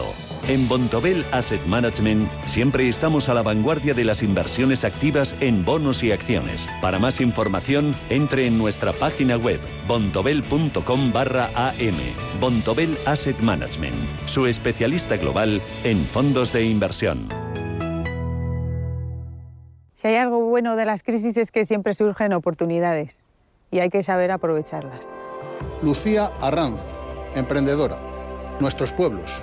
plazo. En Bontobel Asset Management siempre estamos a la vanguardia de las inversiones activas en bonos y acciones. Para más información, entre en nuestra página web bontobel.com barra am. Bontobel Asset Management, su especialista global en fondos de inversión. Si hay algo bueno de las crisis es que siempre surgen oportunidades y hay que saber aprovecharlas. Lucía Arranz, emprendedora. Nuestros pueblos,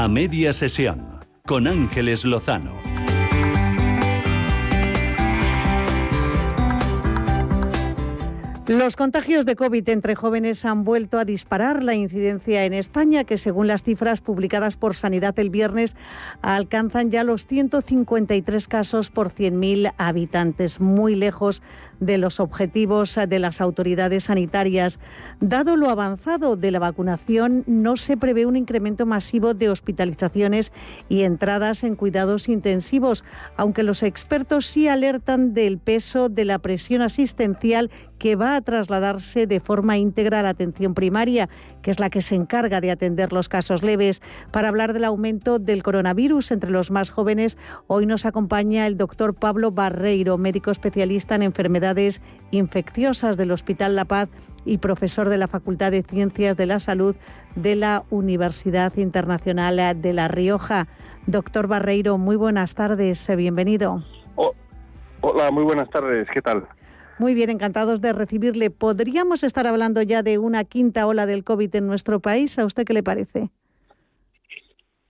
A media sesión con Ángeles Lozano. Los contagios de COVID entre jóvenes han vuelto a disparar la incidencia en España, que según las cifras publicadas por Sanidad el viernes alcanzan ya los 153 casos por 100.000 habitantes, muy lejos de los objetivos de las autoridades sanitarias. Dado lo avanzado de la vacunación, no se prevé un incremento masivo de hospitalizaciones y entradas en cuidados intensivos, aunque los expertos sí alertan del peso de la presión asistencial que va a trasladarse de forma íntegra a la atención primaria, que es la que se encarga de atender los casos leves. Para hablar del aumento del coronavirus entre los más jóvenes, hoy nos acompaña el doctor Pablo Barreiro, médico especialista en enfermedades infecciosas del Hospital La Paz y profesor de la Facultad de Ciencias de la Salud de la Universidad Internacional de La Rioja. Doctor Barreiro, muy buenas tardes, bienvenido. Oh, hola, muy buenas tardes, ¿qué tal? Muy bien, encantados de recibirle. ¿Podríamos estar hablando ya de una quinta ola del COVID en nuestro país? ¿A usted qué le parece?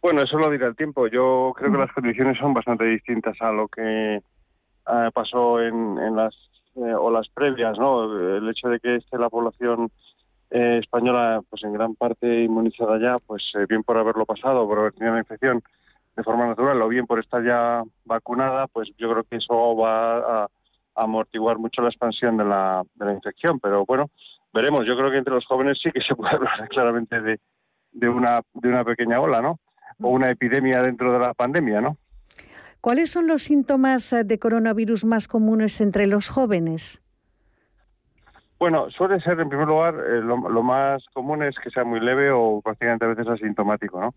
Bueno, eso lo dirá el tiempo. Yo creo que las condiciones son bastante distintas a lo que eh, pasó en, las eh, olas previas, ¿no? El hecho de que esté la población eh, española, pues en gran parte inmunizada ya, pues bien por haberlo pasado, por haber tenido la infección de forma natural, o bien por estar ya vacunada, pues yo creo que eso va a amortiguar mucho la expansión de la, de la infección. Pero bueno, veremos. Yo creo que entre los jóvenes sí que se puede hablar claramente de, de, una, de una pequeña ola, ¿no? O una epidemia dentro de la pandemia, ¿no? ¿Cuáles son los síntomas eh, de coronavirus más comunes entre los jóvenes? Bueno, suele ser en primer lugar eh, lo, más común es que sea muy leve o prácticamente a veces asintomático, ¿no?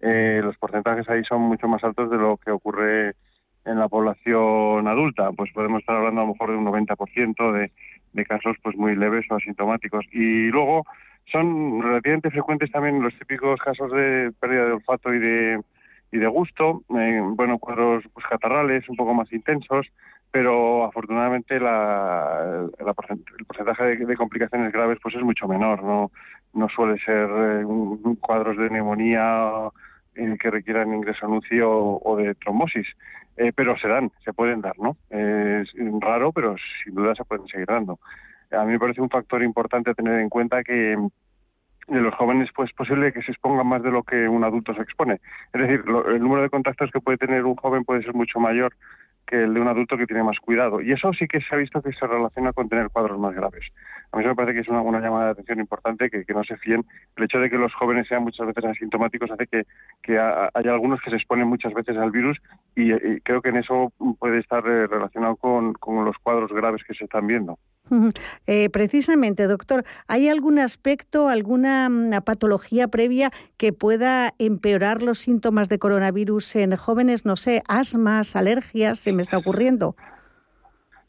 eh, los porcentajes ahí son mucho más altos de lo que ocurre en la población adulta, pues podemos estar hablando a lo mejor de un 90% de, de casos pues muy leves o asintomáticos. Y luego son relativamente frecuentes también los típicos casos de pérdida de olfato y de y de gusto, eh, bueno, cuadros pues, catarrales un poco más intensos, pero afortunadamente la, el porcentaje de, complicaciones graves pues es mucho menor, no no suele ser eh, un, cuadros de neumonía eh, que requieran ingreso anuncio o, de trombosis. Eh, pero se dan, se pueden dar, ¿no? es raro, pero sin duda se pueden seguir dando. A mí me parece un factor importante tener en cuenta que de los jóvenes pues es posible que se expongan más de lo que un adulto se expone. Es decir, el número de contactos que puede tener un joven puede ser mucho mayor que el de un adulto que tiene más cuidado. Y eso sí que se ha visto que se relaciona con tener cuadros más graves. A mí me parece que es una, llamada de atención importante que, no se fíen. El hecho de que los jóvenes sean muchas veces asintomáticos hace que, que haya algunos que se exponen muchas veces al virus y, creo que en eso puede estar eh, relacionado con, con los cuadros graves que se están viendo. Eh, precisamente, doctor, ¿hay algún aspecto, alguna mm, patología previa que pueda empeorar los síntomas de coronavirus en jóvenes? No sé, asmas, alergias, se me está ocurriendo.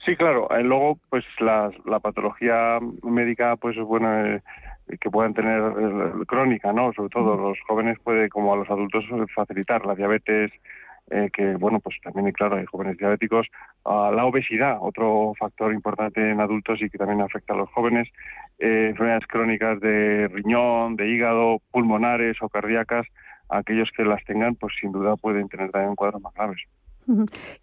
Sí, claro. Eh, luego, pues la, patología médica, pues bueno, eh, que puedan tener crónica, ¿no? Sobre todo los jóvenes puede, como a los adultos, facilitar la diabetes, eh, que bueno, pues también, claro, hay jóvenes diabéticos, la obesidad, otro factor importante en adultos y que también afecta a los jóvenes, eh, enfermedades crónicas de riñón, de hígado, pulmonares o cardíacas, aquellos que las tengan, pues sin duda pueden tener también cuadros más graves.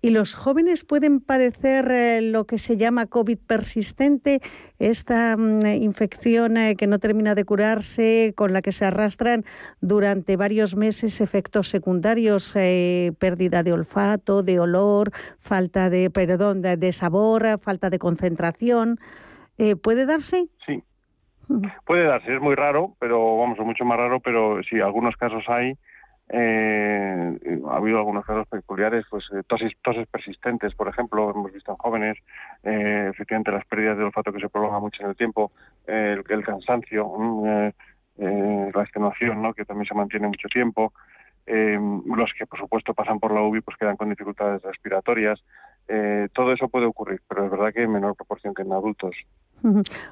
¿Y los jóvenes pueden padecer eh, lo que se llama COVID persistente, esta mm, infección eh, que no termina de curarse, con la que se arrastran durante varios meses efectos secundarios, eh, pérdida de olfato, de olor, falta de, perdón, de, sabor, falta de concentración? ¿Puede darse? Sí. Puede darse, es muy raro, pero vamos, mucho más raro, pero sí, algunos casos hay eh, ha habido algunos casos peculiares, pues eh, toses, toses persistentes, por ejemplo, hemos visto en jóvenes, eh, efectivamente las pérdidas de olfato que se prolongan mucho en el tiempo, el, cansancio, mm, la extenuación, ¿no? que también se mantiene mucho tiempo, los que por supuesto pasan por la UBI pues quedan con dificultades respiratorias, todo eso puede ocurrir, pero es verdad que en menor proporción que en adultos.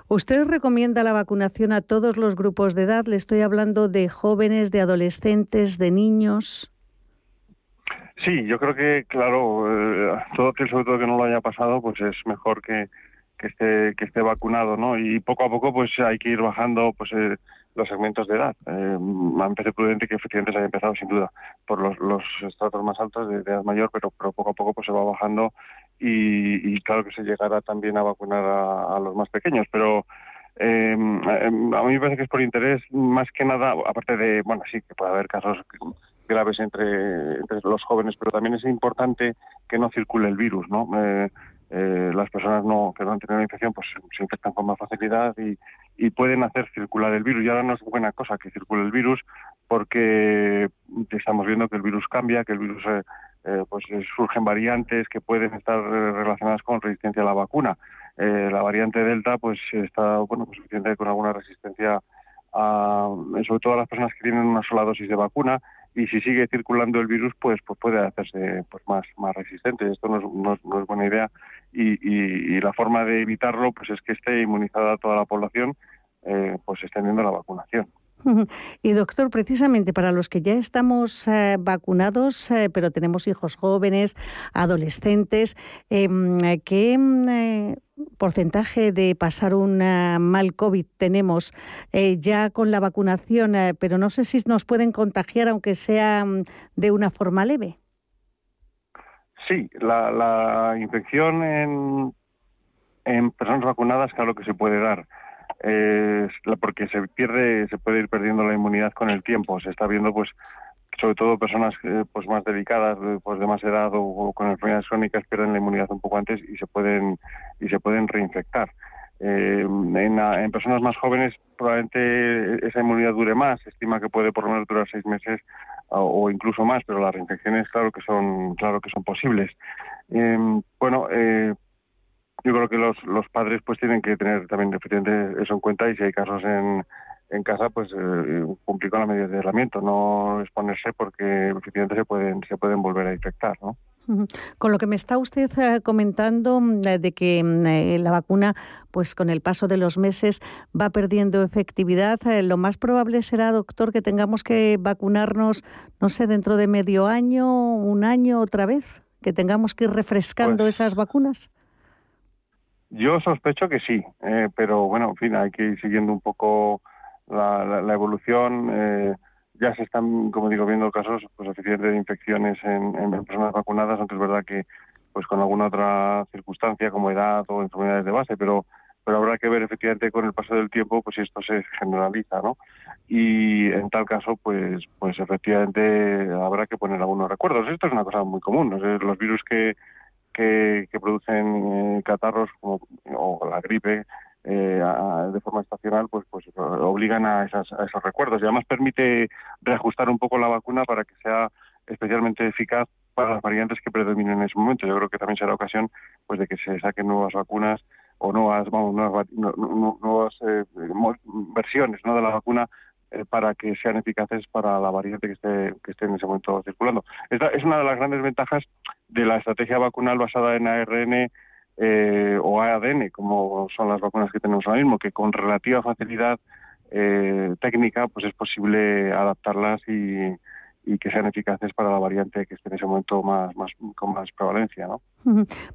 ¿Usted recomienda la vacunación a todos los grupos de edad? Le estoy hablando de jóvenes, de adolescentes, de niños. Sí, yo creo que, claro, eh, todo aquel sobre todo que no lo haya pasado, pues es mejor que, que esté que esté vacunado, ¿no? Y poco a poco, pues hay que ir bajando, pues eh, los segmentos de edad. Eh, me parece prudente que efectivamente se haya empezado, sin duda, por los, los estratos más altos de, edad mayor, pero, pero poco a poco pues se va bajando y, claro que se llegará también a vacunar a, los más pequeños, pero em, a mí me parece que es por interés más que nada, aparte de, bueno, sí que puede haber casos graves entre, entre los jóvenes, pero también es importante que no circule el virus, ¿no? Eh, eh, las personas no que no han tenido la infección pues se infectan con más facilidad y, y, pueden hacer circular el virus. Y ahora no es buena cosa que circule el virus porque estamos viendo que el virus cambia, que el virus eh, eh, pues surgen variantes que pueden estar relacionadas con resistencia a la vacuna. Eh, la variante Delta pues está bueno pues con alguna resistencia a, sobre todo a las personas que tienen una sola dosis de vacuna y si sigue circulando el virus pues pues puede hacerse pues más más resistente esto no es, no es, buena idea y, y, la forma de evitarlo pues es que esté inmunizada toda la población eh, pues extendiendo la vacunación y doctor, precisamente para los que ya estamos eh, vacunados, eh, pero tenemos hijos jóvenes, adolescentes, em, ¿qué em, eh, porcentaje de pasar un mal COVID tenemos ya con la vacunación? pero no sé si nos pueden contagiar, aunque sea mm, de una forma leve. Sí, la, infección en personas vacunadas, claro que se puede dar porque se pierde, se puede ir perdiendo la inmunidad con el tiempo. Se está viendo, pues, sobre todo personas eh, pues más delicadas, pues de más edad o, con enfermedades crónicas pierden la inmunidad un poco antes y se pueden y se pueden reinfectar. Eh, en, personas más jóvenes probablemente esa inmunidad dure más. Se estima que puede por lo menos durar seis meses o, incluso más, pero las reinfecciones claro que son claro que son posibles. Eh, bueno, eh, yo creo que los, los padres pues tienen que tener también efectivamente eso en cuenta y si hay casos en, en casa pues eh, cumplir con la medida de aislamiento, no exponerse porque efectivamente se pueden se pueden volver a infectar, ¿no? Con lo que me está usted eh, comentando mm, de que mm, eh, la vacuna, pues con el paso de los meses va perdiendo efectividad, lo más probable será, doctor, que tengamos que vacunarnos, no sé, dentro de medio año, un año otra vez, que tengamos que ir refrescando pues esas vacunas. Yo sospecho que sí, eh, pero bueno, en fin, hay que ir siguiendo un poco la, la, evolución. Eh, ya se están, como digo, viendo casos pues eficientes de infecciones en, en, personas vacunadas, aunque es verdad que pues con alguna otra circunstancia como edad o enfermedades de base, pero pero habrá que ver efectivamente con el paso del tiempo pues si esto se generaliza, ¿no? Y en tal caso pues pues efectivamente habrá que poner algunos recuerdos. Esto es una cosa muy común, ¿no? los virus que que, producen eh, catarros como, o la gripe eh, de forma estacional, pues, pues obligan a, esas, a esos recuerdos. Y además permite reajustar un poco la vacuna para que sea especialmente eficaz para las variantes que predominen en ese momento. Yo creo que también será ocasión pues de que se saquen nuevas vacunas o nuevas, vamos, nuevas, nuevas eh, versiones ¿no? de la vacuna para que sean eficaces para la variante que esté, que esté en ese momento circulando. Esta es una de las grandes ventajas de la estrategia vacunal basada en ARN eh, o ADN, como son las vacunas que tenemos ahora mismo, que con relativa facilidad eh, técnica pues es posible adaptarlas y, y que sean eficaces para la variante que esté en ese momento más, más con más prevalencia. ¿no?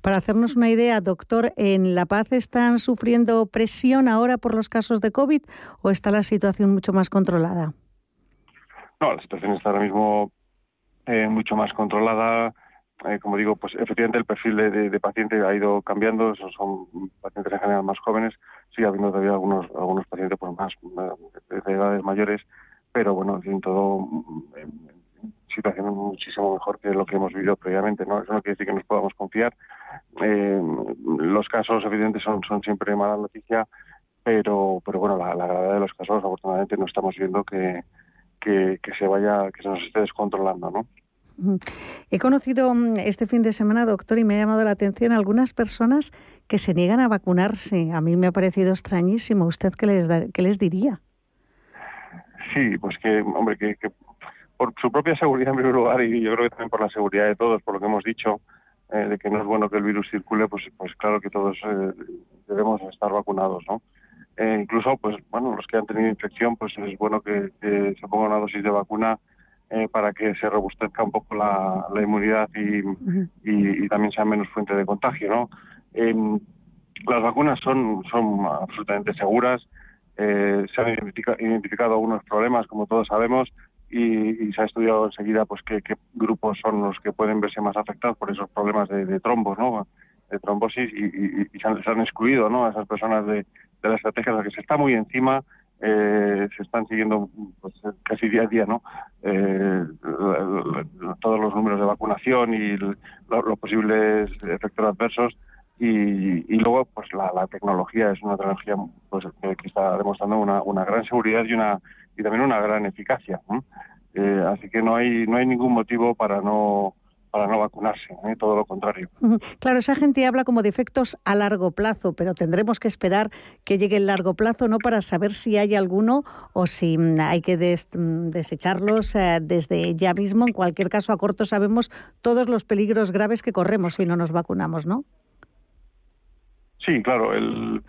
Para hacernos una idea, doctor, ¿en La Paz están sufriendo presión ahora por los casos de COVID o está la situación mucho más controlada? No, la situación está ahora mismo eh, mucho más controlada. eh, como digo, pues efectivamente el perfil de, paciente ha ido cambiando, son, son, pacientes en general más jóvenes, sigue habiendo todavía algunos, algunos pacientes pues más de, edades mayores, pero bueno, en todo en, situación muchísimo mejor que lo que hemos vivido previamente, ¿no? Eso no quiere decir que nos podamos confiar. Eh, los casos evidentes son, son siempre mala noticia, pero, pero bueno, la, la gravedad de los casos afortunadamente no estamos viendo que, que, que se vaya, que se nos esté descontrolando, ¿no? He conocido mm, este fin de semana, doctor, y me ha llamado la atención algunas personas que se niegan a vacunarse. A mí me ha parecido extrañísimo. ¿Usted qué les, qué les diría? Sí, pues que, hombre, que, por su propia seguridad en primer lugar y yo creo que también por la seguridad de todos, por lo que hemos dicho, eh, de que no es bueno que el virus circule, pues, pues claro que todos eh, debemos estar vacunados, ¿no? Eh, incluso, pues bueno, los que han tenido infección, pues es bueno que, que se ponga una dosis de vacuna para que se robustezca un poco la, inmunidad y, también sea menos fuente de contagio. ¿no? Em, las vacunas son, son absolutamente seguras, eh, se han identificado algunos problemas, como todos sabemos, y, se ha estudiado enseguida pues qué, grupos son los que pueden verse más afectados por esos problemas de, trombos, ¿no? de trombosis, y, se, han, excluido ¿no? a esas personas de, de la estrategia, de que se está muy encima eh, se están siguiendo pues, casi día a día no eh, todos los números de vacunación y los posibles efectos adversos y, luego pues la, tecnología es una tecnología pues, que, está demostrando una, gran seguridad y una y también una gran eficacia eh, así que no hay no hay ningún motivo para no para no vacunarse, ¿eh? todo lo contrario. Claro, esa gente habla como de efectos a largo plazo, pero tendremos que esperar que llegue el largo plazo, ¿no? Para saber si hay alguno o si mm, hay que mm, desecharlos eh, desde ya mismo. En cualquier caso, a corto sabemos todos los peligros graves que corremos si no nos vacunamos, ¿no? Sí, claro. El,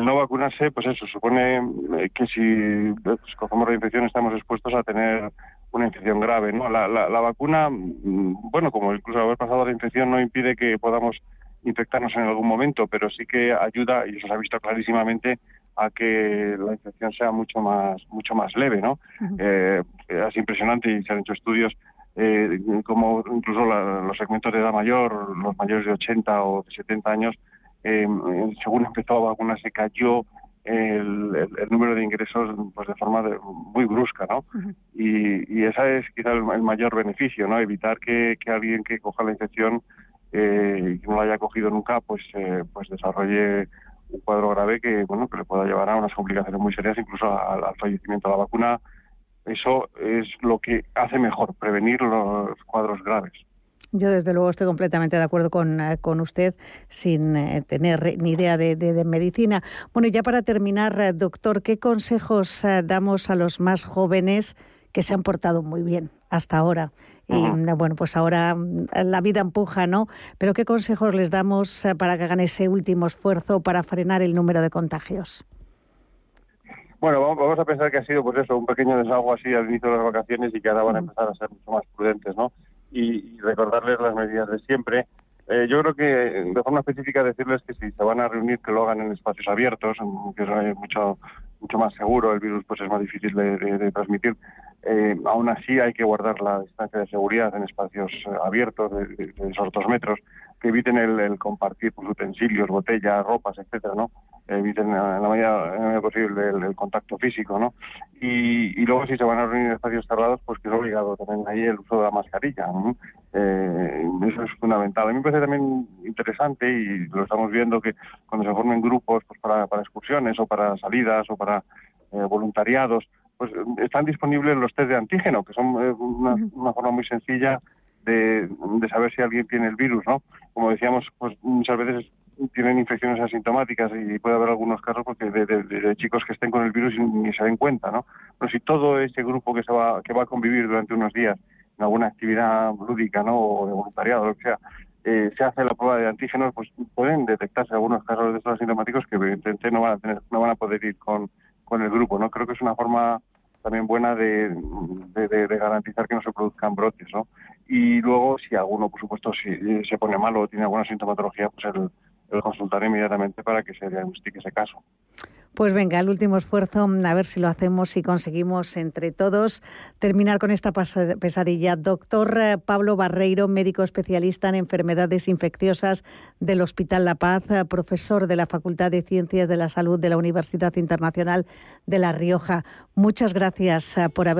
no vacunarse, pues eso, supone eh, que si pues, cogemos la infección estamos expuestos a tener una infección grave. ¿no? La, la, vacuna, mm, bueno, como incluso haber pasado la infección no impide que podamos infectarnos en algún momento, pero sí que ayuda, y eso se ha visto clarísimamente, a que la infección sea mucho más mucho más leve, ¿no? Eh, es impresionante y se han hecho estudios eh, como incluso los segmentos de edad mayor, los mayores de 80 o de 70 años, eh, según empezó a vacunarse cayó el, número de ingresos pues de forma muy brusca, ¿no? y, y ese es quizá el, mayor beneficio, ¿no? Evitar que, alguien que coja la infección eh, y que no la haya cogido nunca, pues, eh, pues desarrolle un cuadro grave que, bueno, que le pueda llevar a unas complicaciones muy serias, incluso al, al fallecimiento de la vacuna. Eso es lo que hace mejor, prevenir los cuadros graves. Yo desde luego estoy completamente de acuerdo con, eh, con usted sin eh, tener ni idea de, de, medicina. Bueno, y ya para terminar, eh, doctor, ¿qué consejos damos a los más jóvenes que se han portado muy bien hasta ahora? Y bueno, pues ahora mm, la vida empuja, ¿no? Pero ¿qué consejos les damos para que hagan ese último esfuerzo para frenar el número de contagios? Bueno, vamos a pensar que ha sido pues eso, un pequeño desahogo así al inicio de las vacaciones y que ahora van a empezar a ser mucho más prudentes, ¿no? Y, recordarles las medidas de siempre. Eh, yo creo que de forma específica decirles que si se van a reunir que lo hagan en espacios abiertos, que es mucho mucho más seguro, el virus pues es más difícil de, transmitir. Eh, aún así hay que guardar la distancia de seguridad en espacios eh, abiertos de, de, esos dos metros que eviten el, compartir pues, utensilios, botellas, ropas, etcétera, ¿no? Eviten en la medida posible el, contacto físico, ¿no? Y, luego si se van a reunir en espacios cerrados, pues que es obligado también ahí el uso de la mascarilla. Eh, eso es fundamental. A mí me parece también interesante y lo estamos viendo que cuando se formen grupos pues para, para excursiones o para salidas o para eh, voluntariados, pues están disponibles los test de antígeno, que son eh, una, una forma muy sencilla de, saber si alguien tiene el virus, ¿no? Como decíamos, pues muchas veces tienen infecciones asintomáticas y puede haber algunos casos porque de, chicos que estén con el virus y ni se den cuenta, ¿no? Pero si todo ese grupo que se va que va a convivir durante unos días en alguna actividad lúdica, ¿no? O de voluntariado, lo que sea, eh, se hace la prueba de antígenos, pues pueden detectarse algunos casos de estos asintomáticos que evidentemente no van a tener, no van a poder ir con, con el grupo, ¿no? Creo que es una forma también buena de, de, garantizar que no se produzcan brotes, ¿no? Y luego, si alguno, por supuesto, si se pone malo o tiene alguna sintomatología, pues el, consultar inmediatamente para que se diagnostique ese caso. Pues venga, el último esfuerzo, a ver si lo hacemos y conseguimos entre todos terminar con esta pesadilla. Doctor eh, Pablo Barreiro, médico especialista en enfermedades infecciosas del Hospital La Paz, eh, profesor de la Facultad de Ciencias de la Salud de la Universidad Internacional de La Rioja. Muchas gracias eh, por haber